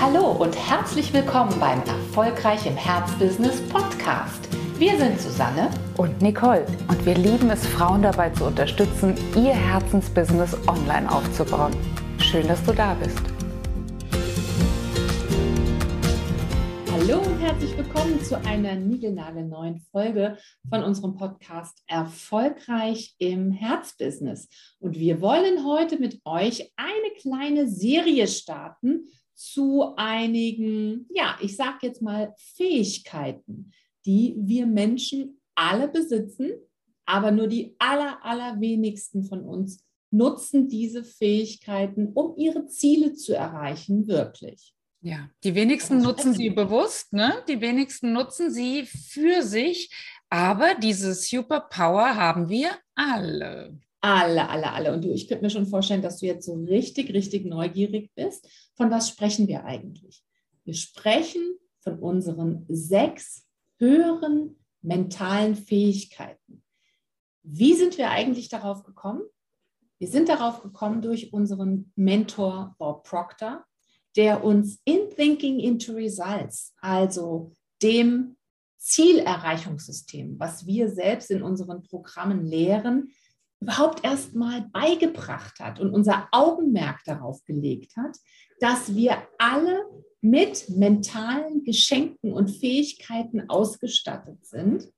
Hallo und herzlich willkommen beim Erfolgreich im Herzbusiness Podcast. Wir sind Susanne und Nicole und wir lieben es, Frauen dabei zu unterstützen, ihr Herzensbusiness online aufzubauen. Schön, dass du da bist. Hallo und herzlich willkommen zu einer niegelnagelneuen Folge von unserem Podcast Erfolgreich im Herzbusiness. Und wir wollen heute mit euch eine kleine Serie starten zu einigen, ja, ich sage jetzt mal Fähigkeiten, die wir Menschen alle besitzen, aber nur die aller, allerwenigsten von uns nutzen diese Fähigkeiten, um ihre Ziele zu erreichen, wirklich. Ja, die wenigsten nutzen sie bewusst, ne? Die wenigsten nutzen sie für sich, aber diese Superpower haben wir alle. Alle, alle, alle. Und du, ich könnte mir schon vorstellen, dass du jetzt so richtig, richtig neugierig bist. Von was sprechen wir eigentlich? Wir sprechen von unseren sechs höheren mentalen Fähigkeiten. Wie sind wir eigentlich darauf gekommen? Wir sind darauf gekommen durch unseren Mentor Bob Proctor, der uns in Thinking into Results, also dem Zielerreichungssystem, was wir selbst in unseren Programmen lehren, überhaupt erst mal beigebracht hat und unser Augenmerk darauf gelegt hat, dass wir alle mit mentalen Geschenken und Fähigkeiten ausgestattet sind.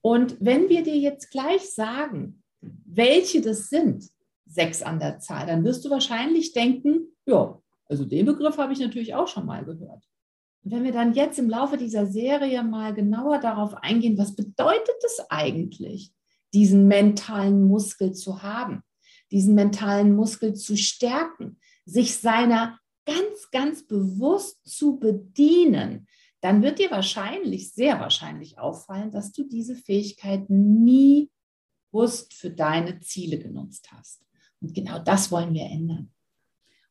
Und wenn wir dir jetzt gleich sagen, welche das sind, sechs an der Zahl, dann wirst du wahrscheinlich denken, ja, also den Begriff habe ich natürlich auch schon mal gehört. Und wenn wir dann jetzt im Laufe dieser Serie mal genauer darauf eingehen, was bedeutet es eigentlich, diesen mentalen Muskel zu haben, diesen mentalen Muskel zu stärken, sich seiner ganz, ganz bewusst zu bedienen, dann wird dir wahrscheinlich, sehr wahrscheinlich auffallen, dass du diese Fähigkeit nie bewusst für deine Ziele genutzt hast. Und genau das wollen wir ändern.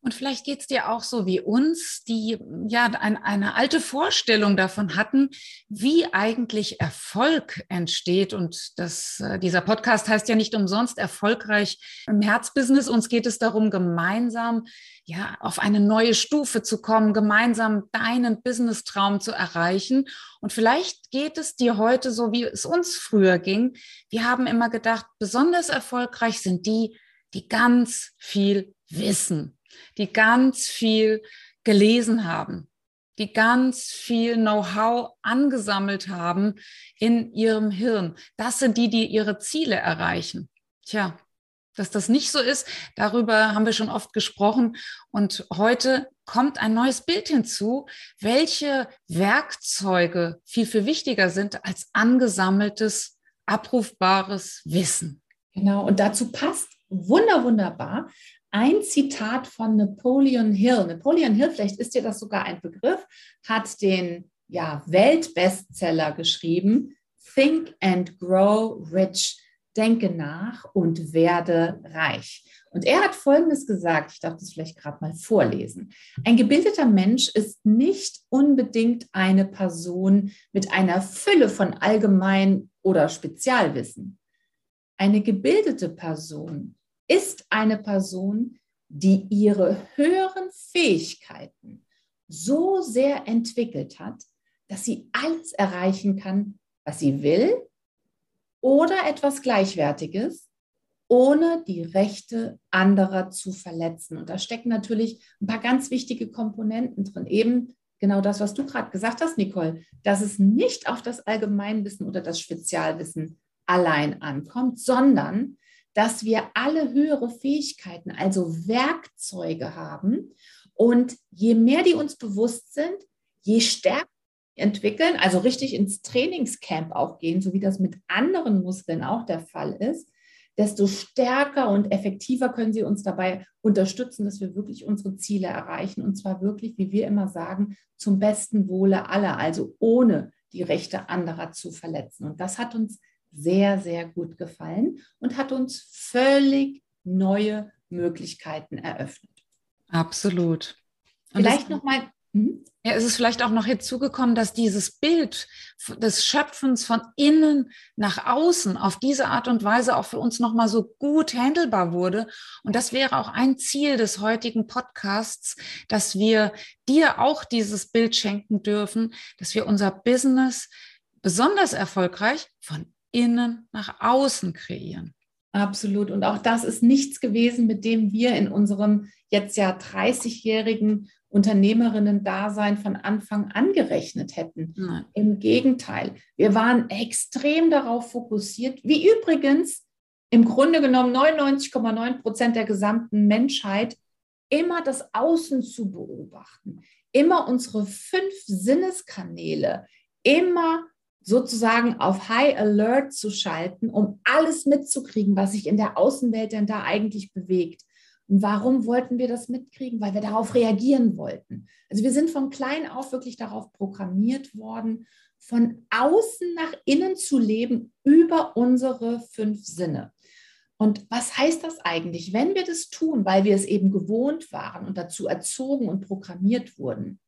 Und vielleicht geht es dir auch so wie uns, die ja ein, eine alte Vorstellung davon hatten, wie eigentlich Erfolg entsteht. Und das, äh, dieser Podcast heißt ja nicht umsonst erfolgreich im Herzbusiness. Uns geht es darum, gemeinsam ja auf eine neue Stufe zu kommen, gemeinsam deinen Business-Traum zu erreichen. Und vielleicht geht es dir heute so, wie es uns früher ging. Wir haben immer gedacht, besonders erfolgreich sind die, die ganz viel wissen die ganz viel gelesen haben, die ganz viel Know-how angesammelt haben in ihrem Hirn. Das sind die, die ihre Ziele erreichen. Tja, dass das nicht so ist, darüber haben wir schon oft gesprochen. Und heute kommt ein neues Bild hinzu, welche Werkzeuge viel, viel wichtiger sind als angesammeltes, abrufbares Wissen. Genau, und dazu passt wunder, wunderbar ein Zitat von Napoleon Hill. Napoleon Hill, vielleicht ist dir das sogar ein Begriff, hat den ja, Weltbestseller geschrieben, Think and Grow Rich. Denke nach und werde reich. Und er hat Folgendes gesagt, ich darf das vielleicht gerade mal vorlesen. Ein gebildeter Mensch ist nicht unbedingt eine Person mit einer Fülle von Allgemein- oder Spezialwissen. Eine gebildete Person ist eine Person, die ihre höheren Fähigkeiten so sehr entwickelt hat, dass sie alles erreichen kann, was sie will oder etwas Gleichwertiges, ohne die Rechte anderer zu verletzen. Und da stecken natürlich ein paar ganz wichtige Komponenten drin. Eben genau das, was du gerade gesagt hast, Nicole, dass es nicht auf das Allgemeinwissen oder das Spezialwissen allein ankommt, sondern dass wir alle höhere Fähigkeiten, also Werkzeuge haben. Und je mehr die uns bewusst sind, je stärker entwickeln, also richtig ins Trainingscamp auch gehen, so wie das mit anderen Muskeln auch der Fall ist, desto stärker und effektiver können sie uns dabei unterstützen, dass wir wirklich unsere Ziele erreichen. Und zwar wirklich, wie wir immer sagen, zum besten Wohle aller, also ohne die Rechte anderer zu verletzen. Und das hat uns sehr, sehr gut gefallen und hat uns völlig neue Möglichkeiten eröffnet. Absolut. Und Vielleicht nochmal Mhm. Ja, es ist vielleicht auch noch hinzugekommen, dass dieses Bild des Schöpfens von innen nach außen auf diese Art und Weise auch für uns nochmal so gut handelbar wurde. Und das wäre auch ein Ziel des heutigen Podcasts, dass wir dir auch dieses Bild schenken dürfen, dass wir unser Business besonders erfolgreich von innen nach außen kreieren. Absolut. Und auch das ist nichts gewesen, mit dem wir in unserem jetzt ja 30-jährigen Unternehmerinnen-Dasein von Anfang an gerechnet hätten. Nein. Im Gegenteil, wir waren extrem darauf fokussiert, wie übrigens im Grunde genommen 99,9 Prozent der gesamten Menschheit, immer das Außen zu beobachten, immer unsere fünf Sinneskanäle, immer sozusagen auf High Alert zu schalten, um alles mitzukriegen, was sich in der Außenwelt denn da eigentlich bewegt. Und warum wollten wir das mitkriegen? Weil wir darauf reagieren wollten. Also wir sind von klein auf wirklich darauf programmiert worden, von außen nach innen zu leben über unsere fünf Sinne. Und was heißt das eigentlich? Wenn wir das tun, weil wir es eben gewohnt waren und dazu erzogen und programmiert wurden,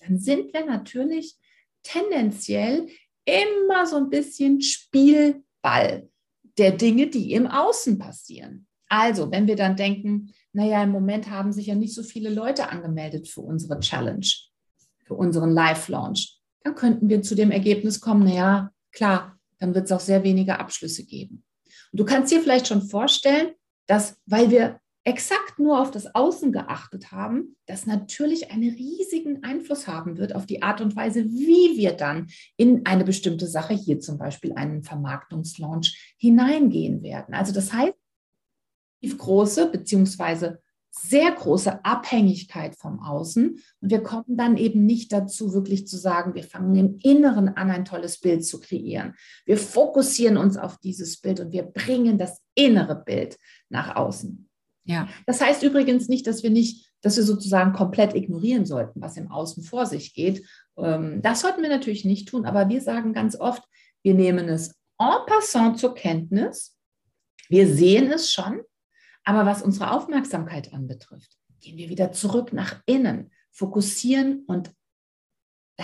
dann sind wir natürlich tendenziell immer so ein bisschen Spielball der Dinge, die im Außen passieren. Also, wenn wir dann denken, naja, im Moment haben sich ja nicht so viele Leute angemeldet für unsere Challenge, für unseren Live-Launch, dann könnten wir zu dem Ergebnis kommen, naja, klar, dann wird es auch sehr wenige Abschlüsse geben. Und du kannst dir vielleicht schon vorstellen, dass, weil wir exakt nur auf das Außen geachtet haben, das natürlich einen riesigen Einfluss haben wird auf die Art und Weise, wie wir dann in eine bestimmte Sache, hier zum Beispiel einen Vermarktungslaunch, hineingehen werden. Also das heißt, große beziehungsweise sehr große Abhängigkeit vom Außen. Und wir kommen dann eben nicht dazu, wirklich zu sagen, wir fangen im Inneren an, ein tolles Bild zu kreieren. Wir fokussieren uns auf dieses Bild und wir bringen das innere Bild nach außen. Ja. Das heißt übrigens nicht, dass wir nicht, dass wir sozusagen komplett ignorieren sollten, was im Außen vor sich geht. Ähm, das sollten wir natürlich nicht tun, aber wir sagen ganz oft, wir nehmen es en passant zur Kenntnis. Wir sehen es schon, aber was unsere Aufmerksamkeit anbetrifft, gehen wir wieder zurück nach innen, fokussieren und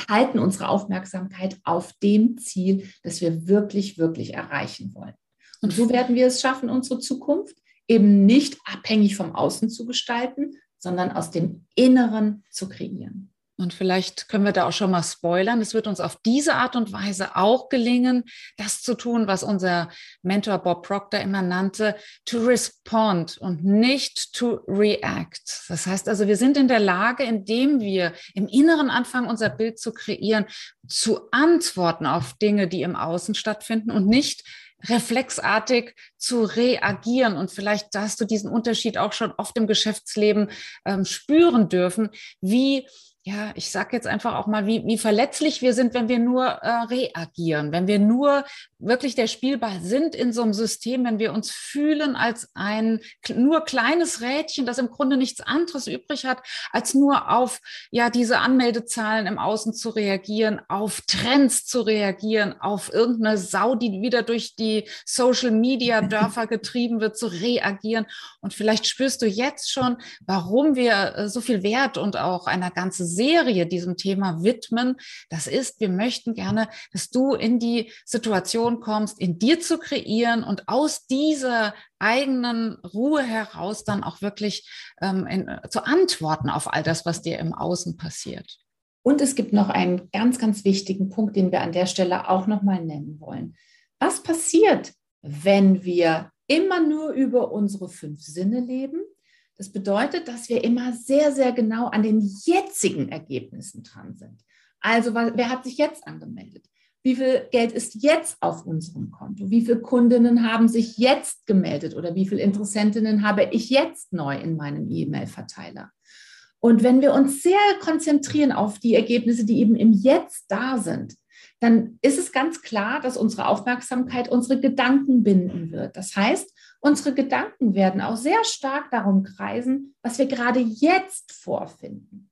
halten unsere Aufmerksamkeit auf dem Ziel, das wir wirklich, wirklich erreichen wollen. Und so werden wir es schaffen, unsere Zukunft eben nicht abhängig vom Außen zu gestalten, sondern aus dem Inneren zu kreieren. Und vielleicht können wir da auch schon mal spoilern. Es wird uns auf diese Art und Weise auch gelingen, das zu tun, was unser Mentor Bob Proctor immer nannte, to respond und nicht to react. Das heißt also, wir sind in der Lage, indem wir im Inneren anfangen, unser Bild zu kreieren, zu antworten auf Dinge, die im Außen stattfinden und nicht reflexartig zu reagieren. Und vielleicht hast du diesen Unterschied auch schon oft im Geschäftsleben ähm, spüren dürfen, wie ja, ich sage jetzt einfach auch mal, wie, wie verletzlich wir sind, wenn wir nur äh, reagieren, wenn wir nur wirklich der Spielball sind in so einem System, wenn wir uns fühlen als ein nur kleines Rädchen, das im Grunde nichts anderes übrig hat, als nur auf ja diese Anmeldezahlen im Außen zu reagieren, auf Trends zu reagieren, auf irgendeine Sau, die wieder durch die Social Media Dörfer getrieben wird, zu reagieren. Und vielleicht spürst du jetzt schon, warum wir äh, so viel Wert und auch einer ganzen Serie diesem Thema widmen. Das ist, wir möchten gerne, dass du in die Situation kommst, in dir zu kreieren und aus dieser eigenen Ruhe heraus dann auch wirklich ähm, in, zu antworten auf all das, was dir im Außen passiert. Und es gibt noch einen ganz, ganz wichtigen Punkt, den wir an der Stelle auch nochmal nennen wollen. Was passiert, wenn wir immer nur über unsere fünf Sinne leben das bedeutet, dass wir immer sehr, sehr genau an den jetzigen Ergebnissen dran sind. Also, wer hat sich jetzt angemeldet? Wie viel Geld ist jetzt auf unserem Konto? Wie viele Kundinnen haben sich jetzt gemeldet oder wie viele Interessentinnen habe ich jetzt neu in meinem E-Mail-Verteiler? Und wenn wir uns sehr konzentrieren auf die Ergebnisse, die eben im Jetzt da sind, dann ist es ganz klar, dass unsere Aufmerksamkeit unsere Gedanken binden wird. Das heißt, Unsere Gedanken werden auch sehr stark darum kreisen, was wir gerade jetzt vorfinden.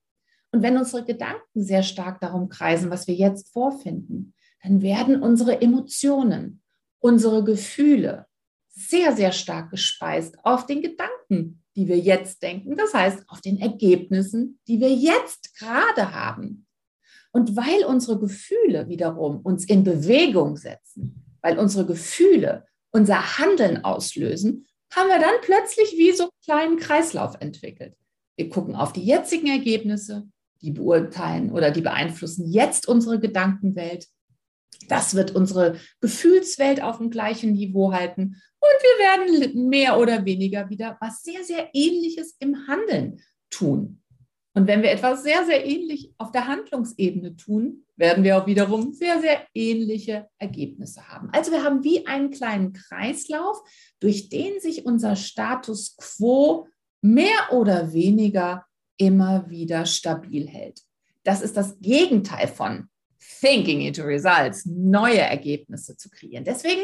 Und wenn unsere Gedanken sehr stark darum kreisen, was wir jetzt vorfinden, dann werden unsere Emotionen, unsere Gefühle sehr, sehr stark gespeist auf den Gedanken, die wir jetzt denken, das heißt auf den Ergebnissen, die wir jetzt gerade haben. Und weil unsere Gefühle wiederum uns in Bewegung setzen, weil unsere Gefühle unser Handeln auslösen, haben wir dann plötzlich wie so einen kleinen Kreislauf entwickelt. Wir gucken auf die jetzigen Ergebnisse, die beurteilen oder die beeinflussen jetzt unsere Gedankenwelt. Das wird unsere Gefühlswelt auf dem gleichen Niveau halten und wir werden mehr oder weniger wieder was sehr, sehr Ähnliches im Handeln tun. Und wenn wir etwas sehr, sehr ähnlich auf der Handlungsebene tun, werden wir auch wiederum sehr, sehr ähnliche Ergebnisse haben. Also wir haben wie einen kleinen Kreislauf, durch den sich unser Status quo mehr oder weniger immer wieder stabil hält. Das ist das Gegenteil von Thinking into Results, neue Ergebnisse zu kreieren. Deswegen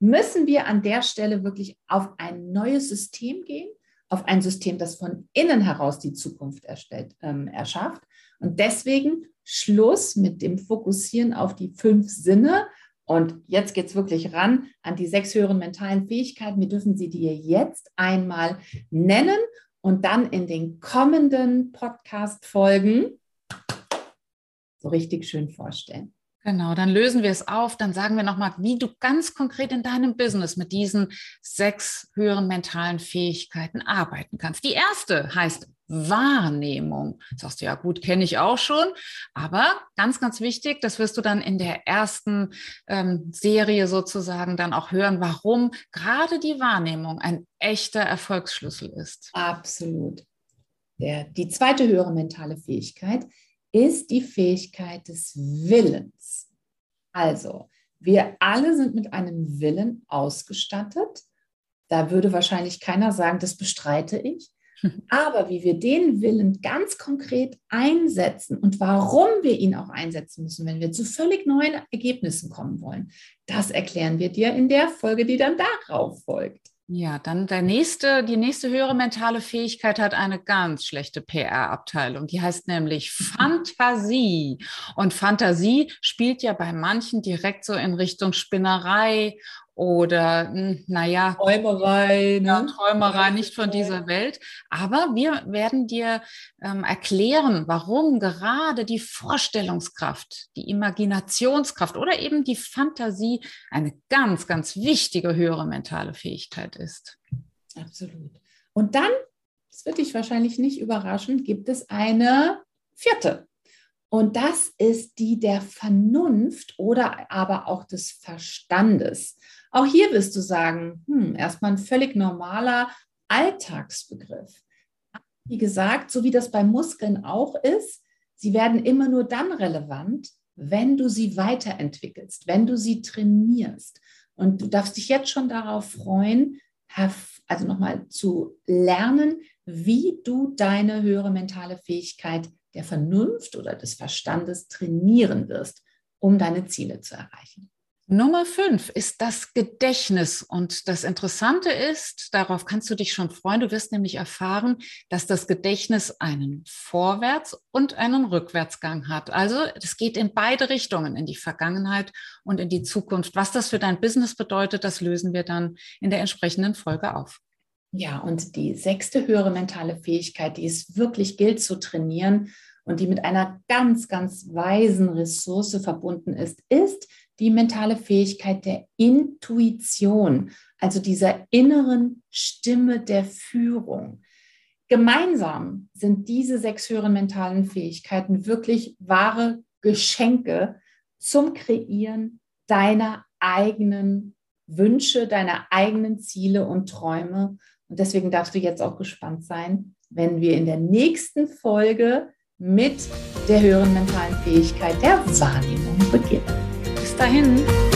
müssen wir an der Stelle wirklich auf ein neues System gehen, auf ein System, das von innen heraus die Zukunft erstellt, ähm, erschafft. Und deswegen Schluss mit dem Fokussieren auf die fünf Sinne. Und jetzt geht es wirklich ran an die sechs höheren mentalen Fähigkeiten. Wir dürfen sie dir jetzt einmal nennen und dann in den kommenden Podcast-Folgen so richtig schön vorstellen. Genau, dann lösen wir es auf, dann sagen wir nochmal, wie du ganz konkret in deinem Business mit diesen sechs höheren mentalen Fähigkeiten arbeiten kannst. Die erste heißt Wahrnehmung. Sagst du ja gut, kenne ich auch schon, aber ganz, ganz wichtig, das wirst du dann in der ersten ähm, Serie sozusagen dann auch hören, warum gerade die Wahrnehmung ein echter Erfolgsschlüssel ist. Absolut. Der, die zweite höhere mentale Fähigkeit ist die Fähigkeit des Willens. Also, wir alle sind mit einem Willen ausgestattet. Da würde wahrscheinlich keiner sagen, das bestreite ich. Aber wie wir den Willen ganz konkret einsetzen und warum wir ihn auch einsetzen müssen, wenn wir zu völlig neuen Ergebnissen kommen wollen, das erklären wir dir in der Folge, die dann darauf folgt. Ja, dann der nächste, die nächste höhere mentale Fähigkeit hat eine ganz schlechte PR-Abteilung. Die heißt nämlich Fantasie. Und Fantasie spielt ja bei manchen direkt so in Richtung Spinnerei oder hm, naja, Träumerei, ne? Träumerei nicht von dieser Welt. Aber wir werden dir ähm, erklären, warum gerade die Vorstellungskraft, die Imaginationskraft oder eben die Fantasie eine ganz, ganz wichtige höhere mentale Fähigkeit ist. Absolut. Und dann, das wird dich wahrscheinlich nicht überraschen, gibt es eine vierte. Und das ist die der Vernunft oder aber auch des Verstandes. Auch hier wirst du sagen, hm, erstmal ein völlig normaler Alltagsbegriff. Wie gesagt, so wie das bei Muskeln auch ist, sie werden immer nur dann relevant, wenn du sie weiterentwickelst, wenn du sie trainierst. Und du darfst dich jetzt schon darauf freuen, also nochmal zu lernen, wie du deine höhere mentale Fähigkeit der Vernunft oder des Verstandes trainieren wirst, um deine Ziele zu erreichen. Nummer fünf ist das Gedächtnis. Und das Interessante ist, darauf kannst du dich schon freuen, du wirst nämlich erfahren, dass das Gedächtnis einen Vorwärts- und einen Rückwärtsgang hat. Also es geht in beide Richtungen, in die Vergangenheit und in die Zukunft. Was das für dein Business bedeutet, das lösen wir dann in der entsprechenden Folge auf. Ja, und die sechste höhere mentale Fähigkeit, die es wirklich gilt zu trainieren und die mit einer ganz, ganz weisen Ressource verbunden ist, ist die mentale Fähigkeit der Intuition, also dieser inneren Stimme der Führung. Gemeinsam sind diese sechs höheren mentalen Fähigkeiten wirklich wahre Geschenke zum Kreieren deiner eigenen Wünsche, deiner eigenen Ziele und Träume. Und deswegen darfst du jetzt auch gespannt sein, wenn wir in der nächsten Folge mit der höheren mentalen Fähigkeit der Wahrnehmung beginnen dahin.